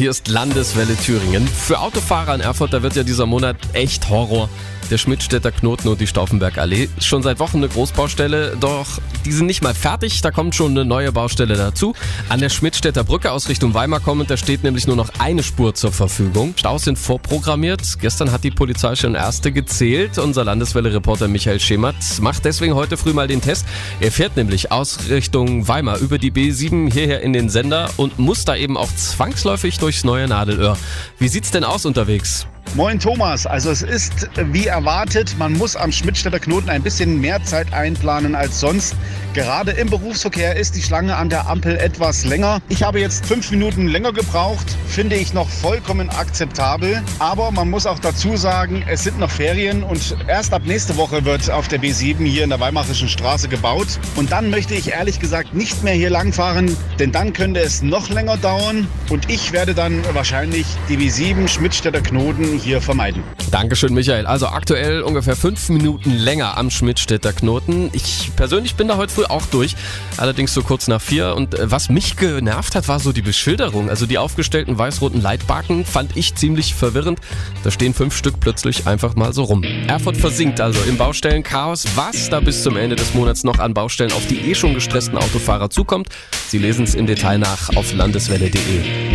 Hier ist Landeswelle Thüringen. Für Autofahrer in Erfurt, da wird ja dieser Monat echt Horror. Der Schmidtstädter Knoten und die Stauffenbergallee. Schon seit Wochen eine Großbaustelle, doch die sind nicht mal fertig. Da kommt schon eine neue Baustelle dazu. An der Schmidtstädter Brücke aus Richtung Weimar kommend, da steht nämlich nur noch eine Spur zur Verfügung. Staus sind vorprogrammiert. Gestern hat die Polizei schon erste gezählt. Unser Landeswelle-Reporter Michael Schemert macht deswegen heute früh mal den Test. Er fährt nämlich aus Richtung Weimar über die B7 hierher in den Sender und muss da eben auch zwangsläufig durchs neue Nadelöhr. Wie sieht's denn aus unterwegs? Moin Thomas, also es ist wie erwartet, man muss am Schmidtstädter Knoten ein bisschen mehr Zeit einplanen als sonst. Gerade im Berufsverkehr ist die Schlange an der Ampel etwas länger. Ich habe jetzt fünf Minuten länger gebraucht, finde ich noch vollkommen akzeptabel. Aber man muss auch dazu sagen, es sind noch Ferien und erst ab nächste Woche wird auf der B7 hier in der Weimarischen Straße gebaut. Und dann möchte ich ehrlich gesagt nicht mehr hier langfahren, denn dann könnte es noch länger dauern und ich werde dann wahrscheinlich die B7 Schmidtstädter Knoten hier vermeiden. Dankeschön, Michael. Also aktuell ungefähr fünf Minuten länger am Schmidtstädter Knoten. Ich persönlich bin da heute früh auch durch, allerdings so kurz nach vier. Und äh, was mich genervt hat, war so die Beschilderung. Also die aufgestellten weiß-roten Leitbaken fand ich ziemlich verwirrend. Da stehen fünf Stück plötzlich einfach mal so rum. Erfurt versinkt also im Baustellenchaos. Was da bis zum Ende des Monats noch an Baustellen auf die eh schon gestressten Autofahrer zukommt, Sie lesen es im Detail nach auf landeswelle.de.